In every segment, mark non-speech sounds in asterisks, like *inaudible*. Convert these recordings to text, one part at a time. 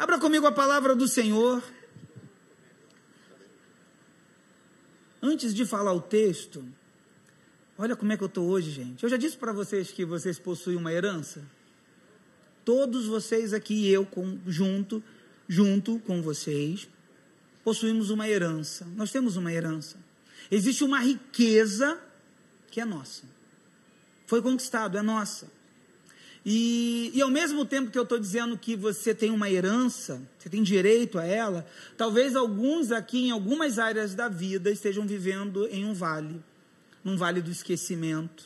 Abra comigo a palavra do Senhor. Antes de falar o texto, olha como é que eu estou hoje, gente. Eu já disse para vocês que vocês possuem uma herança. Todos vocês aqui, eu com, junto, junto com vocês, possuímos uma herança. Nós temos uma herança. Existe uma riqueza que é nossa. Foi conquistado, é nossa. E, e ao mesmo tempo que eu estou dizendo que você tem uma herança, você tem direito a ela, talvez alguns aqui em algumas áreas da vida estejam vivendo em um vale, num vale do esquecimento,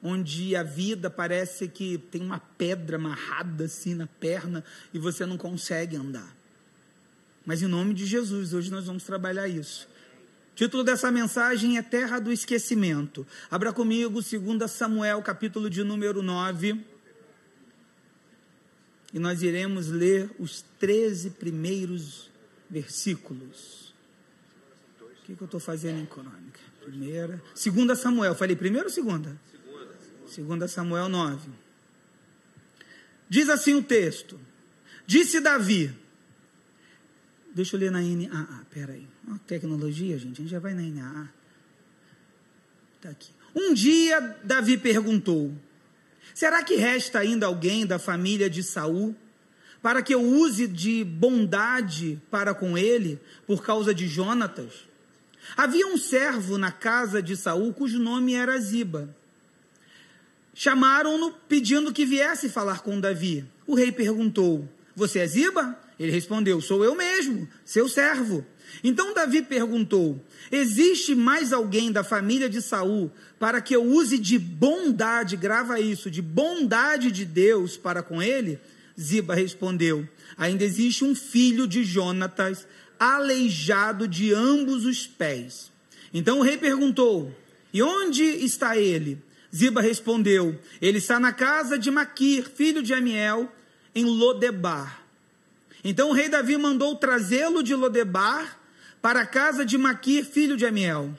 onde a vida parece que tem uma pedra amarrada assim na perna e você não consegue andar. Mas em nome de Jesus, hoje nós vamos trabalhar isso. O título dessa mensagem é Terra do Esquecimento. Abra comigo 2 Samuel, capítulo de número 9 e nós iremos ler os 13 primeiros versículos. O que, que eu estou fazendo em crônica? Primeira, segunda Samuel, falei primeiro ou segunda? Segunda. Samuel 9. Diz assim o texto: Disse Davi, deixa eu ler na NAA, peraí, uma tecnologia, gente, a gente já vai na NAA. Está aqui. Um dia Davi perguntou: Será que resta ainda alguém da família de Saul para que eu use de bondade para com ele por causa de Jonatas? Havia um servo na casa de Saul cujo nome era Ziba. Chamaram-no pedindo que viesse falar com Davi. O rei perguntou: Você é Ziba? Ele respondeu: Sou eu mesmo, seu servo. Então Davi perguntou: Existe mais alguém da família de Saul para que eu use de bondade, grava isso, de bondade de Deus para com ele? Ziba respondeu: Ainda existe um filho de Jonatas, aleijado de ambos os pés. Então o rei perguntou: E onde está ele? Ziba respondeu: Ele está na casa de Maquir, filho de Amiel, em Lodebar. Então o rei Davi mandou trazê-lo de Lodebar para a casa de Maquir, filho de Amiel.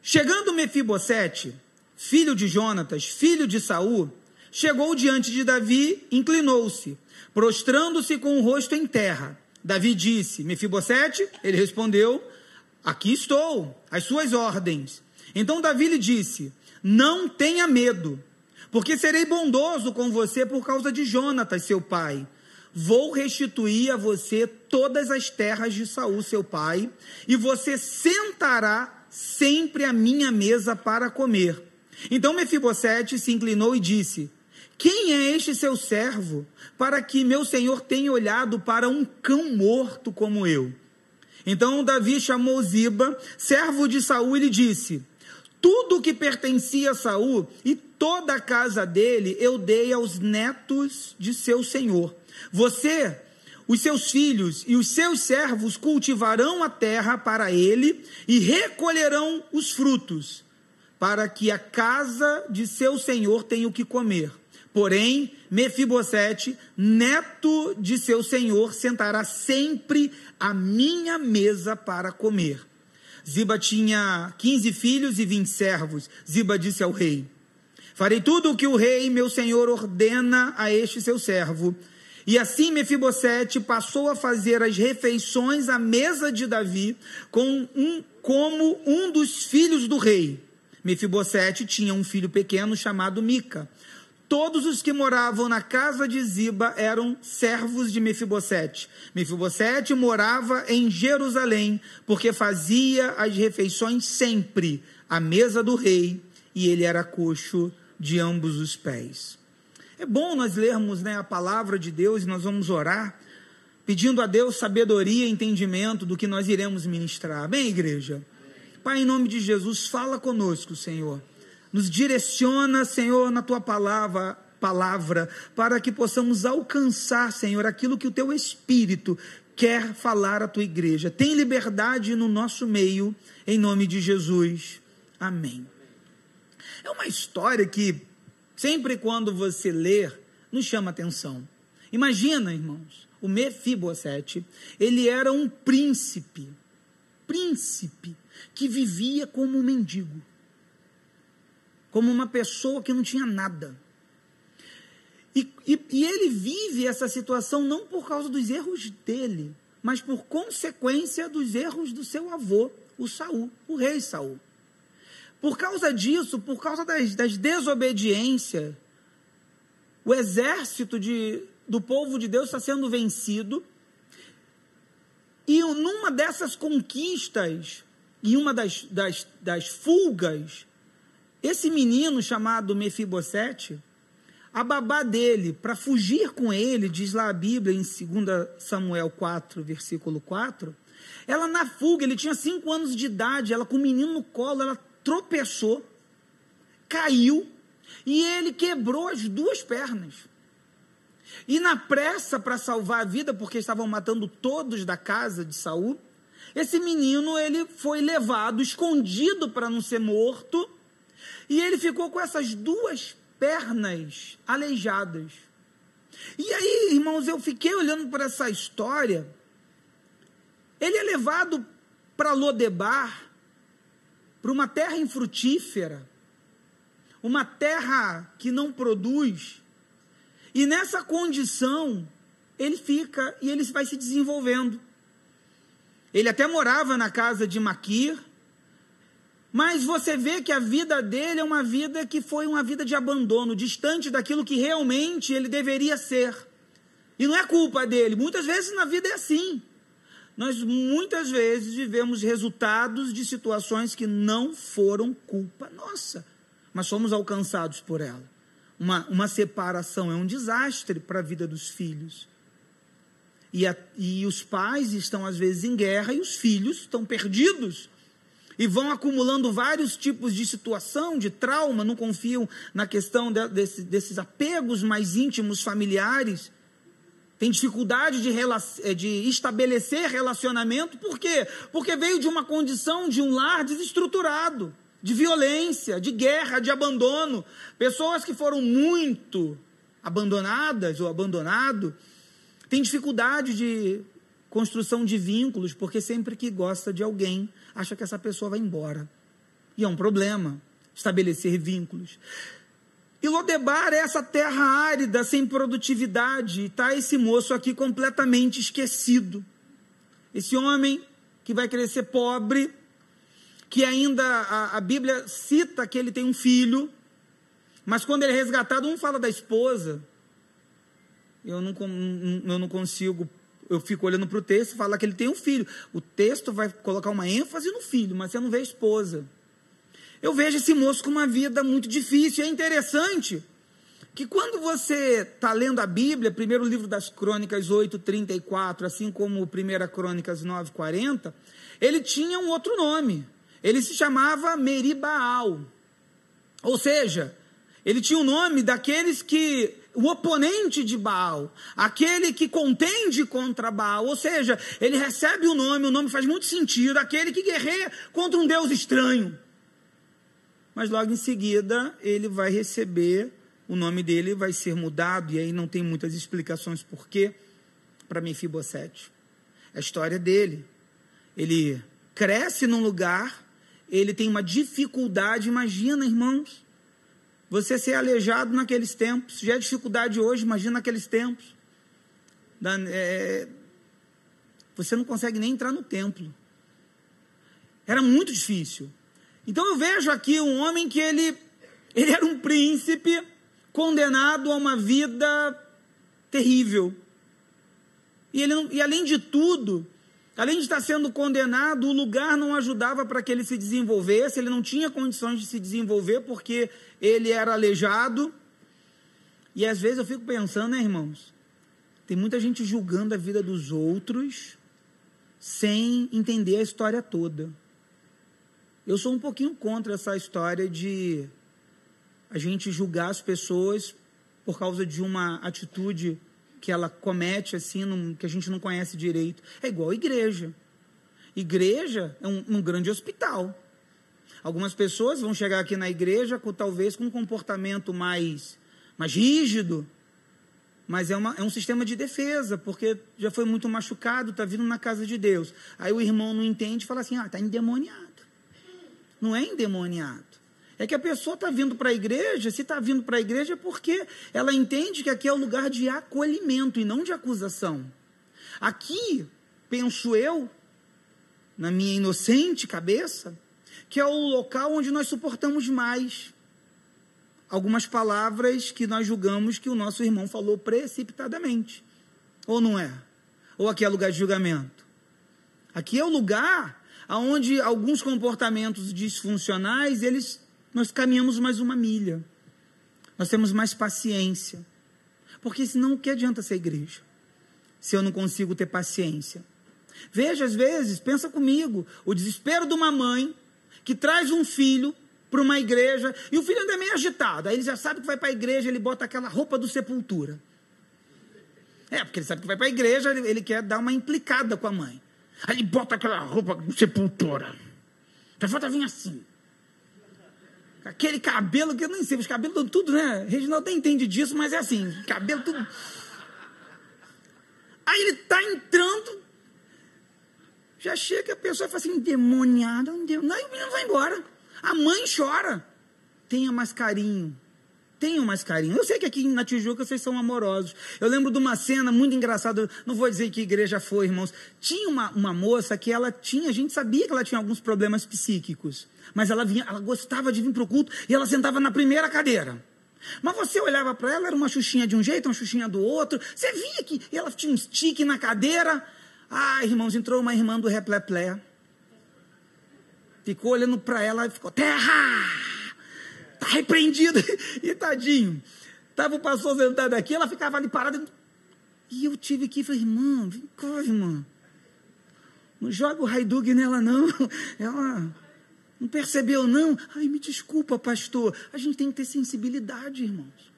Chegando Mefibosete, filho de Jonatas, filho de Saul, chegou diante de Davi, inclinou-se, prostrando-se com o rosto em terra. Davi disse: Mefibosete, ele respondeu: Aqui estou, às suas ordens. Então Davi lhe disse: Não tenha medo, porque serei bondoso com você por causa de Jonatas, seu pai Vou restituir a você todas as terras de Saul, seu pai, e você sentará sempre à minha mesa para comer. Então Mefibosete se inclinou e disse: Quem é este seu servo, para que meu senhor tenha olhado para um cão morto como eu? Então Davi chamou Ziba, servo de Saul, e lhe disse: Tudo o que pertencia a Saul e toda a casa dele eu dei aos netos de seu senhor. Você, os seus filhos e os seus servos cultivarão a terra para ele e recolherão os frutos, para que a casa de seu senhor tenha o que comer. Porém, Mefibosete, neto de seu senhor, sentará sempre à minha mesa para comer. Ziba tinha quinze filhos e vinte servos. Ziba disse ao rei: Farei tudo o que o rei, meu senhor, ordena a este seu servo e assim Mefibosete passou a fazer as refeições à mesa de Davi com um, como um dos filhos do rei. Mefibosete tinha um filho pequeno chamado Mica. Todos os que moravam na casa de Ziba eram servos de Mefibosete. Mefibosete morava em Jerusalém, porque fazia as refeições sempre à mesa do rei, e ele era coxo de ambos os pés. É bom nós lermos né, a palavra de Deus e nós vamos orar, pedindo a Deus sabedoria e entendimento do que nós iremos ministrar. Bem, igreja? Pai, em nome de Jesus, fala conosco, Senhor. Nos direciona, Senhor, na tua palavra, palavra, para que possamos alcançar, Senhor, aquilo que o teu Espírito quer falar à tua igreja. Tem liberdade no nosso meio, em nome de Jesus. Amém. É uma história que Sempre quando você ler, nos chama atenção. Imagina, irmãos, o Mefibosete, ele era um príncipe, príncipe, que vivia como um mendigo, como uma pessoa que não tinha nada. E, e, e ele vive essa situação não por causa dos erros dele, mas por consequência dos erros do seu avô, o Saul, o rei Saul. Por causa disso, por causa das, das desobediências, o exército de, do povo de Deus está sendo vencido. E numa dessas conquistas, em uma das, das, das fugas, esse menino chamado Mefibosete, a babá dele, para fugir com ele, diz lá a Bíblia em 2 Samuel 4, versículo 4, ela na fuga, ele tinha cinco anos de idade, ela com o menino no colo, ela tropeçou, caiu, e ele quebrou as duas pernas. E na pressa para salvar a vida, porque estavam matando todos da casa de Saul, esse menino ele foi levado, escondido para não ser morto, e ele ficou com essas duas pernas aleijadas. E aí, irmãos, eu fiquei olhando para essa história. Ele é levado para Lodebar, para uma terra infrutífera, uma terra que não produz. E nessa condição, ele fica e ele vai se desenvolvendo. Ele até morava na casa de Maquir, mas você vê que a vida dele é uma vida que foi uma vida de abandono, distante daquilo que realmente ele deveria ser. E não é culpa dele, muitas vezes na vida é assim. Nós muitas vezes vivemos resultados de situações que não foram culpa nossa, mas somos alcançados por ela. Uma, uma separação é um desastre para a vida dos filhos. E, a, e os pais estão às vezes em guerra e os filhos estão perdidos e vão acumulando vários tipos de situação, de trauma, não confiam na questão de, desse, desses apegos mais íntimos familiares, tem dificuldade de, eh, de estabelecer relacionamento, por quê? Porque veio de uma condição de um lar desestruturado, de violência, de guerra, de abandono. Pessoas que foram muito abandonadas ou abandonado têm dificuldade de construção de vínculos, porque sempre que gosta de alguém, acha que essa pessoa vai embora. E é um problema estabelecer vínculos. E Lodebar é essa terra árida, sem produtividade, e está esse moço aqui completamente esquecido. Esse homem que vai crescer pobre, que ainda a, a Bíblia cita que ele tem um filho, mas quando ele é resgatado, um fala da esposa. Eu não, eu não consigo eu fico olhando para o texto e fala que ele tem um filho. O texto vai colocar uma ênfase no filho, mas você não vê a esposa. Eu vejo esse moço com uma vida muito difícil. É interessante que quando você está lendo a Bíblia, primeiro livro das Crônicas 8:34, assim como primeira Crônicas 9:40, ele tinha um outro nome. Ele se chamava Meribaal. Ou seja, ele tinha o nome daqueles que o oponente de Baal, aquele que contende contra Baal, ou seja, ele recebe o nome, o nome faz muito sentido, aquele que guerreia contra um Deus estranho. Mas logo em seguida ele vai receber, o nome dele vai ser mudado, e aí não tem muitas explicações por quê, para Mefibosete. É a história dele. Ele cresce num lugar, ele tem uma dificuldade, imagina, irmãos, você ser aleijado naqueles tempos, já é dificuldade hoje, imagina naqueles tempos. É, você não consegue nem entrar no templo. Era muito difícil. Então eu vejo aqui um homem que ele, ele era um príncipe condenado a uma vida terrível. E, ele, e além de tudo, Além de estar sendo condenado, o lugar não ajudava para que ele se desenvolvesse, ele não tinha condições de se desenvolver porque ele era aleijado. E às vezes eu fico pensando, né, irmãos? Tem muita gente julgando a vida dos outros sem entender a história toda. Eu sou um pouquinho contra essa história de a gente julgar as pessoas por causa de uma atitude que ela comete assim, num, que a gente não conhece direito. É igual igreja. Igreja é um, um grande hospital. Algumas pessoas vão chegar aqui na igreja com, talvez com um comportamento mais, mais rígido, mas é, uma, é um sistema de defesa, porque já foi muito machucado, está vindo na casa de Deus. Aí o irmão não entende e fala assim: ah, está endemoniado. Não é endemoniado. É que a pessoa está vindo para a igreja, se está vindo para a igreja é porque ela entende que aqui é o lugar de acolhimento e não de acusação. Aqui, penso eu, na minha inocente cabeça, que é o local onde nós suportamos mais algumas palavras que nós julgamos que o nosso irmão falou precipitadamente. Ou não é? Ou aqui é lugar de julgamento? Aqui é o lugar onde alguns comportamentos disfuncionais, eles nós caminhamos mais uma milha. Nós temos mais paciência. Porque senão o que adianta ser igreja? Se eu não consigo ter paciência. Veja, às vezes, pensa comigo, o desespero de uma mãe que traz um filho para uma igreja e o filho ainda é meio agitado. Aí ele já sabe que vai para a igreja, ele bota aquela roupa do sepultura. É, porque ele sabe que vai para a igreja, ele, ele, quer dar uma implicada com a mãe. Aí ele bota aquela roupa do sepultura. Já falta vir assim. Aquele cabelo que eu nem sei, os cabelos tudo, né? Reginaldo nem entende disso, mas é assim, cabelo tudo. Aí ele está entrando, já chega a pessoa fala assim, endemoniado, endemoniado. Aí o menino vai embora. A mãe chora. Tenha mais carinho. Tenham mais carinho. Eu sei que aqui na Tijuca vocês são amorosos. Eu lembro de uma cena muito engraçada. Não vou dizer que igreja foi, irmãos. Tinha uma, uma moça que ela tinha, a gente sabia que ela tinha alguns problemas psíquicos. Mas ela vinha, ela gostava de vir para o culto e ela sentava na primeira cadeira. Mas você olhava para ela, era uma xuxinha de um jeito, uma xuxinha do outro. Você via que ela tinha um stick na cadeira. Ah, irmãos, entrou uma irmã do Repleplé. Ficou olhando para ela e ficou: Terra! Está repreendido. *laughs* E tadinho. Estava o pastor sentado aqui, ela ficava ali parada. E eu tive que falei: Irmã, vem cá, irmã. Não joga o Haidug nela, não. *laughs* Ela não percebeu, não. Ai, me desculpa, pastor. A gente tem que ter sensibilidade, irmãos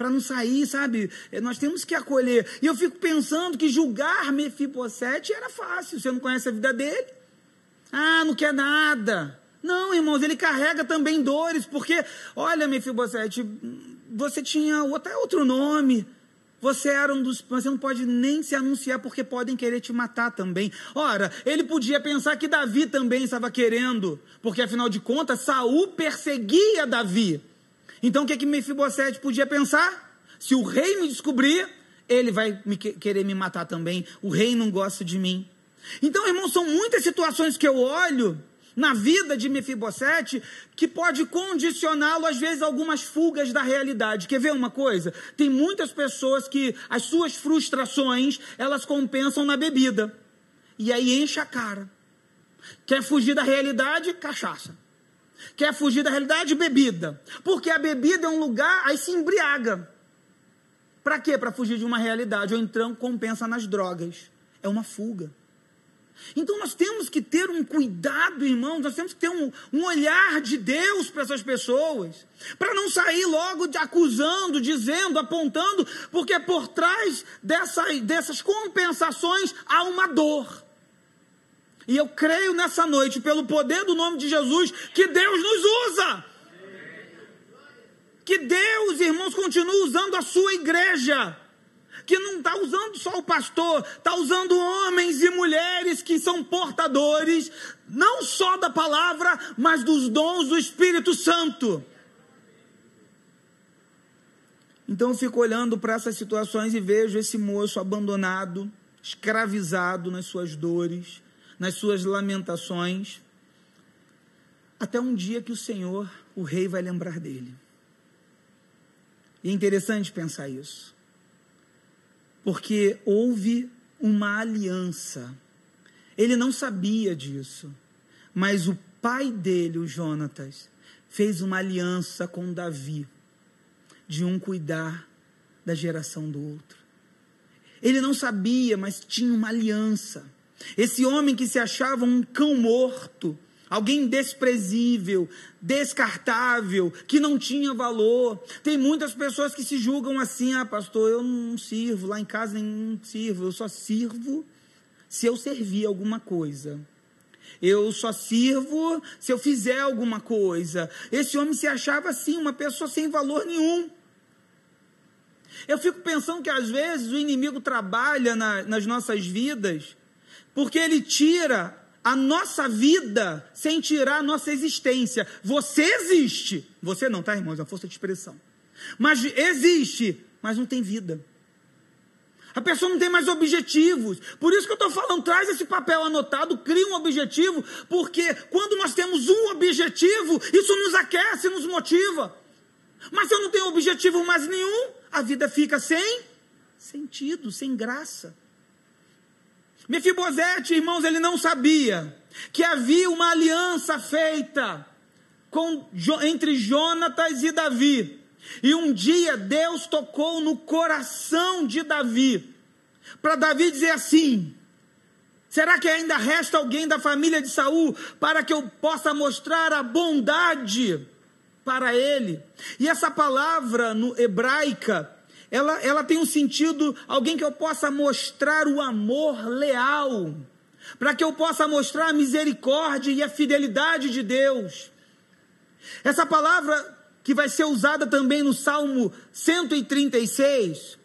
para não sair, sabe? É, nós temos que acolher. E eu fico pensando que julgar Mefibosete era fácil. Você não conhece a vida dele? Ah, não quer nada. Não, irmãos, ele carrega também dores, porque, olha, Mefibosete, você tinha até outro nome. Você era um dos. Você não pode nem se anunciar porque podem querer te matar também. Ora, ele podia pensar que Davi também estava querendo, porque afinal de contas, Saul perseguia Davi. Então o que, que Mefibosete podia pensar? Se o rei me descobrir, ele vai me querer me matar também. O rei não gosta de mim. Então, irmãos, são muitas situações que eu olho na vida de Mefibosete que pode condicioná-lo às vezes a algumas fugas da realidade. Quer ver uma coisa? Tem muitas pessoas que as suas frustrações, elas compensam na bebida. E aí enche a cara. Quer fugir da realidade? Cachaça. Quer fugir da realidade? Bebida. Porque a bebida é um lugar, aí se embriaga. Para quê? Para fugir de uma realidade. Ou então compensa nas drogas. É uma fuga. Então nós temos que ter um cuidado, irmãos, nós temos que ter um, um olhar de Deus para essas pessoas, para não sair logo de acusando, dizendo, apontando, porque por trás dessa, dessas compensações há uma dor. E eu creio nessa noite, pelo poder do nome de Jesus, que Deus nos usa. Que Deus, irmãos, continua usando a sua igreja que não está usando só o pastor, está usando homens e mulheres que são portadores, não só da palavra, mas dos dons do Espírito Santo. Então eu fico olhando para essas situações e vejo esse moço abandonado, escravizado nas suas dores, nas suas lamentações, até um dia que o Senhor, o rei, vai lembrar dele. E é interessante pensar isso porque houve uma aliança. Ele não sabia disso, mas o pai dele, o Jonatas, fez uma aliança com Davi, de um cuidar da geração do outro. Ele não sabia, mas tinha uma aliança. Esse homem que se achava um cão morto, alguém desprezível, descartável, que não tinha valor. Tem muitas pessoas que se julgam assim: ah, pastor, eu não sirvo, lá em casa não sirvo, eu só sirvo se eu servir alguma coisa. Eu só sirvo se eu fizer alguma coisa. Esse homem se achava assim, uma pessoa sem valor nenhum. Eu fico pensando que às vezes o inimigo trabalha na, nas nossas vidas porque ele tira a nossa vida sem tirar a nossa existência. Você existe. Você não, tá, irmãos? É uma força de expressão. Mas existe, mas não tem vida. A pessoa não tem mais objetivos. Por isso que eu estou falando, traz esse papel anotado, cria um objetivo, porque quando nós temos um objetivo, isso nos aquece, nos motiva. Mas se eu não tenho objetivo mais nenhum, a vida fica sem sentido, sem graça. Mefibosete, irmãos, ele não sabia que havia uma aliança feita com, entre Jonatas e Davi. E um dia Deus tocou no coração de Davi, para Davi dizer assim: Será que ainda resta alguém da família de Saul para que eu possa mostrar a bondade para ele? E essa palavra no hebraica, ela, ela tem um sentido, alguém que eu possa mostrar o amor leal, para que eu possa mostrar a misericórdia e a fidelidade de Deus. Essa palavra que vai ser usada também no Salmo 136,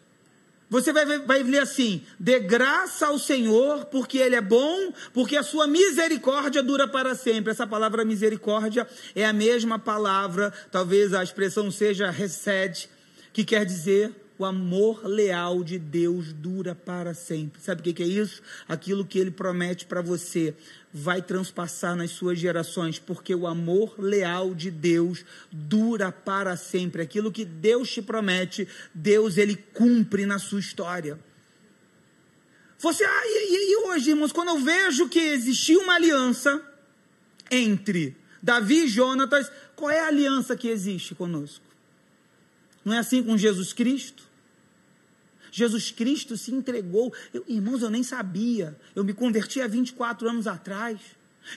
você vai, vai ler assim: dê graça ao Senhor, porque Ele é bom, porque a sua misericórdia dura para sempre. Essa palavra misericórdia é a mesma palavra, talvez a expressão seja recede, que quer dizer o amor leal de Deus dura para sempre. Sabe o que é isso? Aquilo que ele promete para você vai transpassar nas suas gerações, porque o amor leal de Deus dura para sempre. Aquilo que Deus te promete, Deus ele cumpre na sua história. Você, ah, e, e hoje, irmãos, quando eu vejo que existia uma aliança entre Davi e Jonatas, qual é a aliança que existe conosco? Não é assim com Jesus Cristo? Jesus Cristo se entregou. Eu, irmãos, eu nem sabia. Eu me converti há 24 anos atrás.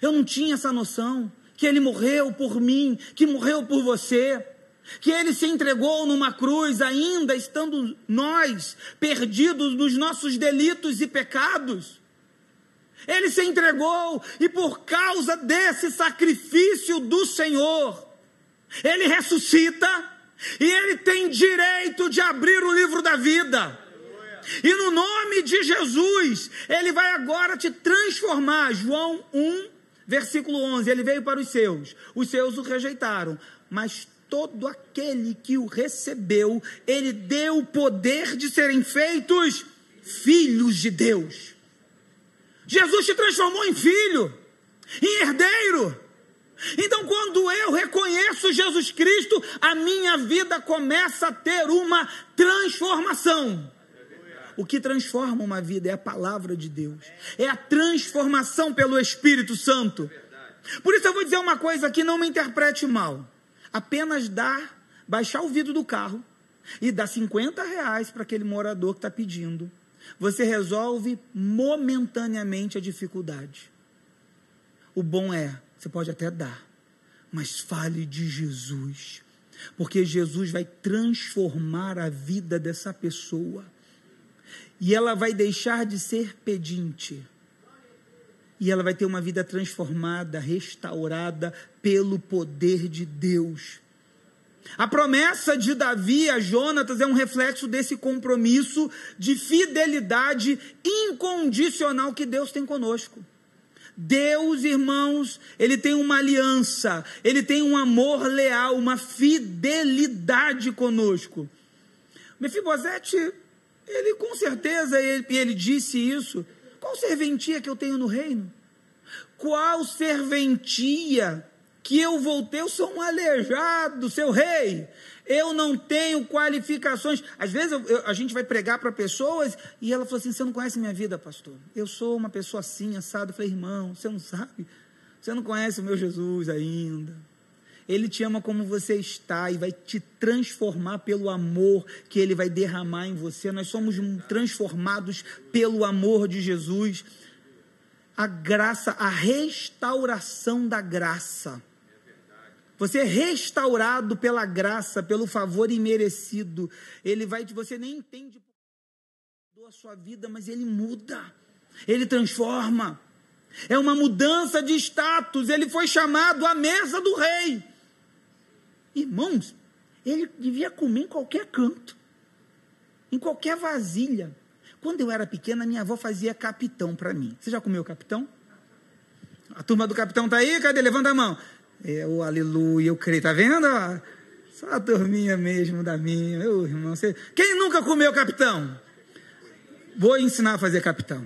Eu não tinha essa noção que ele morreu por mim, que morreu por você, que ele se entregou numa cruz, ainda estando nós perdidos nos nossos delitos e pecados. Ele se entregou e por causa desse sacrifício do Senhor, ele ressuscita e ele tem direito de abrir o livro da vida. E no nome de Jesus, ele vai agora te transformar. João 1, versículo 11. Ele veio para os seus, os seus o rejeitaram, mas todo aquele que o recebeu, ele deu o poder de serem feitos filhos de Deus. Jesus te transformou em filho, em herdeiro. Então, quando eu reconheço Jesus Cristo, a minha vida começa a ter uma transformação. O que transforma uma vida é a palavra de Deus, é a transformação pelo Espírito Santo. Por isso eu vou dizer uma coisa aqui, não me interprete mal. Apenas dar, baixar o vidro do carro e dar 50 reais para aquele morador que está pedindo. Você resolve momentaneamente a dificuldade. O bom é, você pode até dar, mas fale de Jesus, porque Jesus vai transformar a vida dessa pessoa e ela vai deixar de ser pedinte. E ela vai ter uma vida transformada, restaurada pelo poder de Deus. A promessa de Davi a Jonatas é um reflexo desse compromisso de fidelidade incondicional que Deus tem conosco. Deus, irmãos, ele tem uma aliança, ele tem um amor leal, uma fidelidade conosco. Mefibosete ele com certeza, ele, ele disse isso. Qual serventia que eu tenho no reino? Qual serventia que eu vou ter? Eu sou um aleijado, seu rei. Eu não tenho qualificações. Às vezes eu, eu, a gente vai pregar para pessoas e ela falou assim: Você não conhece minha vida, pastor? Eu sou uma pessoa assim, assado. Eu falei, irmão, você não sabe? Você não conhece o meu Jesus ainda. Ele te ama como você está e vai te transformar pelo amor que ele vai derramar em você. Nós somos transformados pelo amor de Jesus. A graça, a restauração da graça. Você é restaurado pela graça, pelo favor imerecido. Ele vai, você nem entende a sua vida, mas ele muda. Ele transforma. É uma mudança de status. Ele foi chamado à mesa do rei. Irmãos, ele devia comer em qualquer canto, em qualquer vasilha. Quando eu era pequena, minha avó fazia capitão para mim. Você já comeu capitão? A turma do capitão tá aí? Cadê? Levanta a mão. É, o aleluia, eu creio. Tá vendo? Só a turminha mesmo da minha. Meu irmão, você... Quem nunca comeu capitão? Vou ensinar a fazer capitão.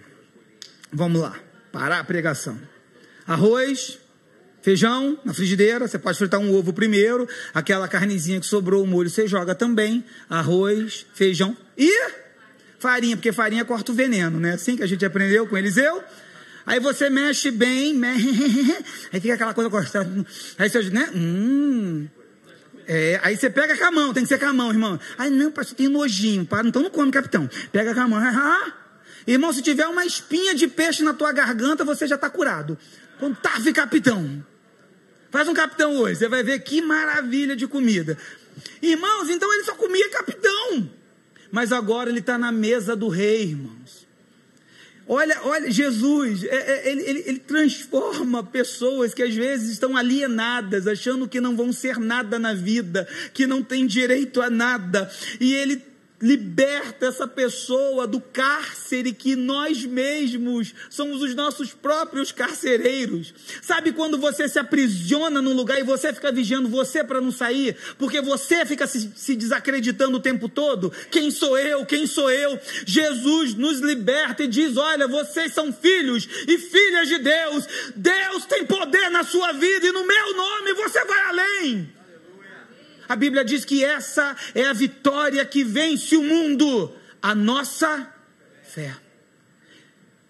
Vamos lá. Parar a pregação. Arroz, feijão na frigideira. Você pode fritar um ovo primeiro. Aquela carnezinha que sobrou o molho você joga também. Arroz, feijão e farinha, porque farinha corta o veneno, né? Assim que a gente aprendeu com Eliseu. Aí você mexe bem, *laughs* aí fica aquela coisa gostando. Aí você, né? Hum. É, aí você pega com a mão, tem que ser com a mão, irmão. Aí não, pastor, tem nojinho, para, então não come, capitão. Pega com a mão. Irmão, se tiver uma espinha de peixe na tua garganta, você já está curado. Então, capitão. Faz um capitão hoje, você vai ver que maravilha de comida. Irmãos, então ele só comia capitão. Mas agora ele está na mesa do rei, irmãos. Olha, olha, Jesus, é, é, ele, ele, ele, transforma pessoas que às vezes estão alienadas, achando que não vão ser nada na vida, que não têm direito a nada, e ele liberta essa pessoa do cárcere que nós mesmos somos os nossos próprios carcereiros. Sabe quando você se aprisiona num lugar e você fica vigiando você para não sair, porque você fica se, se, desacreditando o tempo todo? Quem sou eu? Quem sou eu? Jesus nos liberta e diz: Olha, vocês são filhos e filhas de Deus. Deus tem poder na sua vida e no meu nome você vai além. A Bíblia diz que essa é a vitória que vence o mundo, a nossa fé.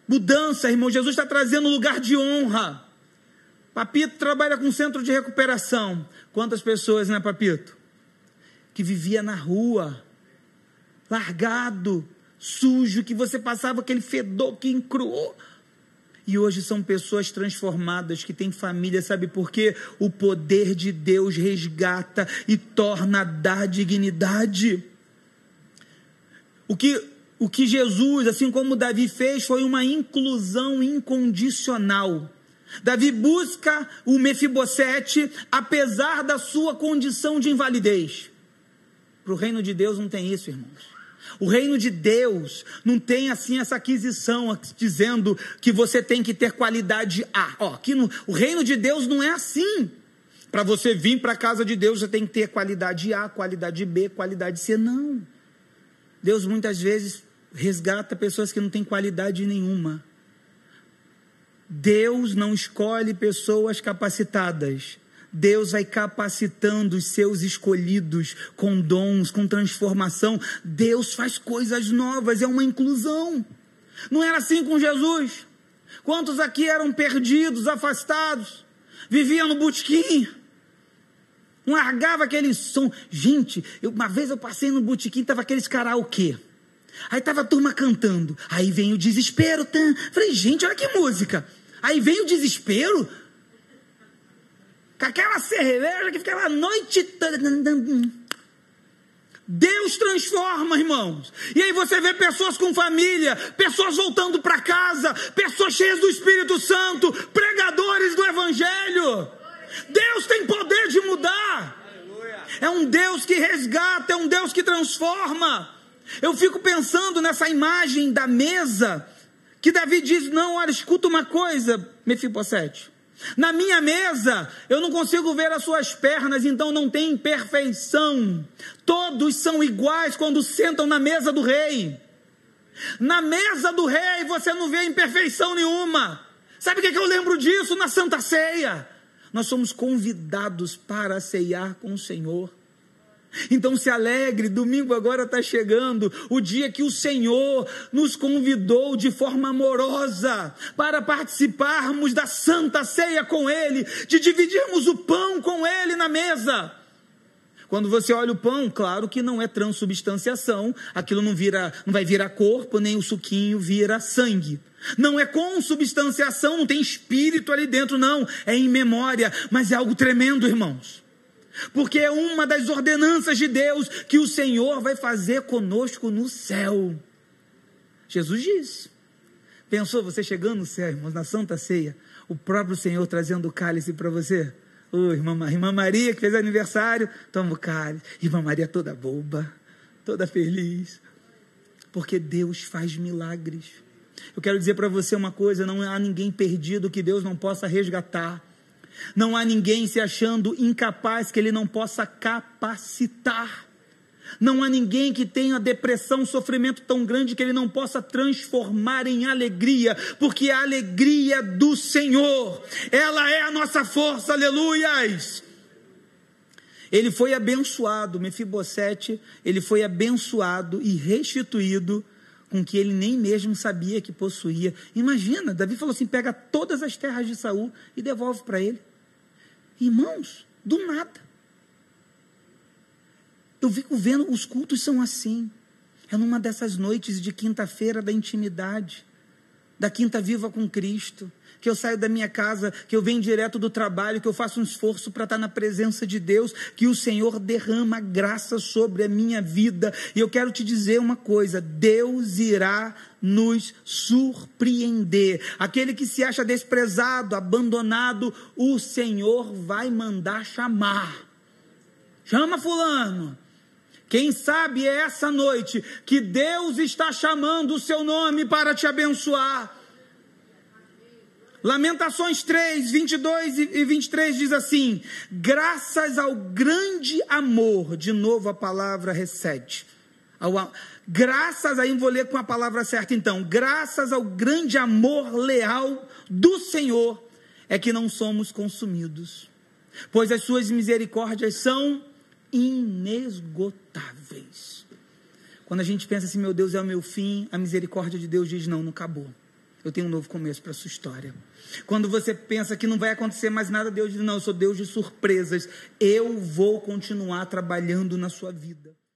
Mudança, irmão. Jesus está trazendo um lugar de honra. Papito trabalha com centro de recuperação. Quantas pessoas, né, Papito? Que vivia na rua, largado, sujo, que você passava aquele fedor que encruou. E hoje são pessoas transformadas que têm família, sabe por quê? O poder de Deus resgata e torna dar dignidade. O que, o que Jesus, assim como Davi fez, foi uma inclusão incondicional. Davi busca o Mefibosete, apesar da sua condição de invalidez. Para o reino de Deus não tem isso, irmãos. O reino de Deus não tem assim essa aquisição dizendo que você tem que ter qualidade A. Ó, aqui no, o reino de Deus não é assim. Para você vir para a casa de Deus, você tem que ter qualidade A, qualidade B, qualidade C. Não. Deus muitas vezes resgata pessoas que não têm qualidade nenhuma. Deus não escolhe pessoas capacitadas. Deus vai capacitando os seus escolhidos com dons, com transformação. Deus faz coisas novas, é uma inclusão. Não era assim com Jesus. Quantos aqui eram perdidos, afastados, viviam no botequim? Largava aquele som. Gente, eu, uma vez eu passei no botequim, tava aqueles karaokê. Aí tava a turma cantando. Aí vem o desespero. Tan. Falei, gente, olha que música. Aí vem o desespero com aquela cerveja que ficava a noite toda. Deus transforma, irmãos. E aí você vê pessoas com família, pessoas voltando para casa, pessoas cheias do Espírito Santo, pregadores do Evangelho. Deus tem poder de mudar. É um Deus que resgata, é um Deus que transforma. Eu fico pensando nessa imagem da mesa, que Davi diz: Não, olha, escuta uma coisa, Mefibosete. Na minha mesa, eu não consigo ver as suas pernas, então não tem perfeição. Todos são iguais quando sentam na mesa do rei. Na mesa do rei você não vê imperfeição nenhuma. Sabe o que, é que eu lembro disso na Santa Ceia? Nós somos convidados para ceiar com o Senhor. Então se alegre, domingo agora está chegando, o dia que o Senhor nos convidou de forma amorosa para participarmos da santa ceia com Ele, de dividirmos o pão com Ele na mesa. Quando você olha o pão, claro que não é transubstanciação, aquilo não vira, não vai virar corpo, nem o suquinho vira sangue. Não é consubstanciação, não tem espírito ali dentro, não. É em memória, mas é algo tremendo, irmãos porque é uma das ordenanças de Deus que o Senhor vai fazer conosco no céu. Jesus disse. Pensou você chegando no céu, irmãos, na Santa Ceia, o próprio Senhor trazendo o cálice para você? Ô, oh, irmã, irmã Maria que fez aniversário, toma o cálice. Irmã Maria toda boba, toda feliz. Porque Deus faz milagres. Eu quero dizer para você uma coisa: não há ninguém perdido que Deus não possa resgatar. Não há ninguém se achando incapaz que Ele não possa capacitar. Não há ninguém que tenha depressão, sofrimento tão grande que ele não possa transformar em alegria, porque a alegria do Senhor, ela é a nossa força, aleluias. Ele foi abençoado, Mefibosete, ele foi abençoado e restituído com que ele nem mesmo sabia que possuía. Imagina, Davi falou assim: pega todas as terras de Saul e devolve para ele. Irmãos, do nada. Eu fico vendo, os cultos são assim. É numa dessas noites de quinta-feira da intimidade, da quinta viva com Cristo, que eu saio da minha casa, que eu venho direto do trabalho, que eu faço um esforço para estar na presença de Deus, que o Senhor derrama graça sobre a minha vida. E eu quero te dizer uma coisa: Deus irá nos surpreender. Aquele que se acha desprezado, abandonado, o Senhor vai mandar chamar. Chama Fulano. Quem sabe é essa noite que Deus está chamando o seu nome para te abençoar. Lamentações 3, 22 e 23 diz assim: graças ao grande amor, de novo a palavra recede. Graças, aí vou ler com a palavra certa então, graças ao grande amor leal do Senhor, é que não somos consumidos, pois as suas misericórdias são inesgotáveis. Quando a gente pensa assim, meu Deus é o meu fim, a misericórdia de Deus diz: não, não acabou. Eu tenho um novo começo para a sua história. Quando você pensa que não vai acontecer mais nada, Deus diz: não, eu sou Deus de surpresas. Eu vou continuar trabalhando na sua vida.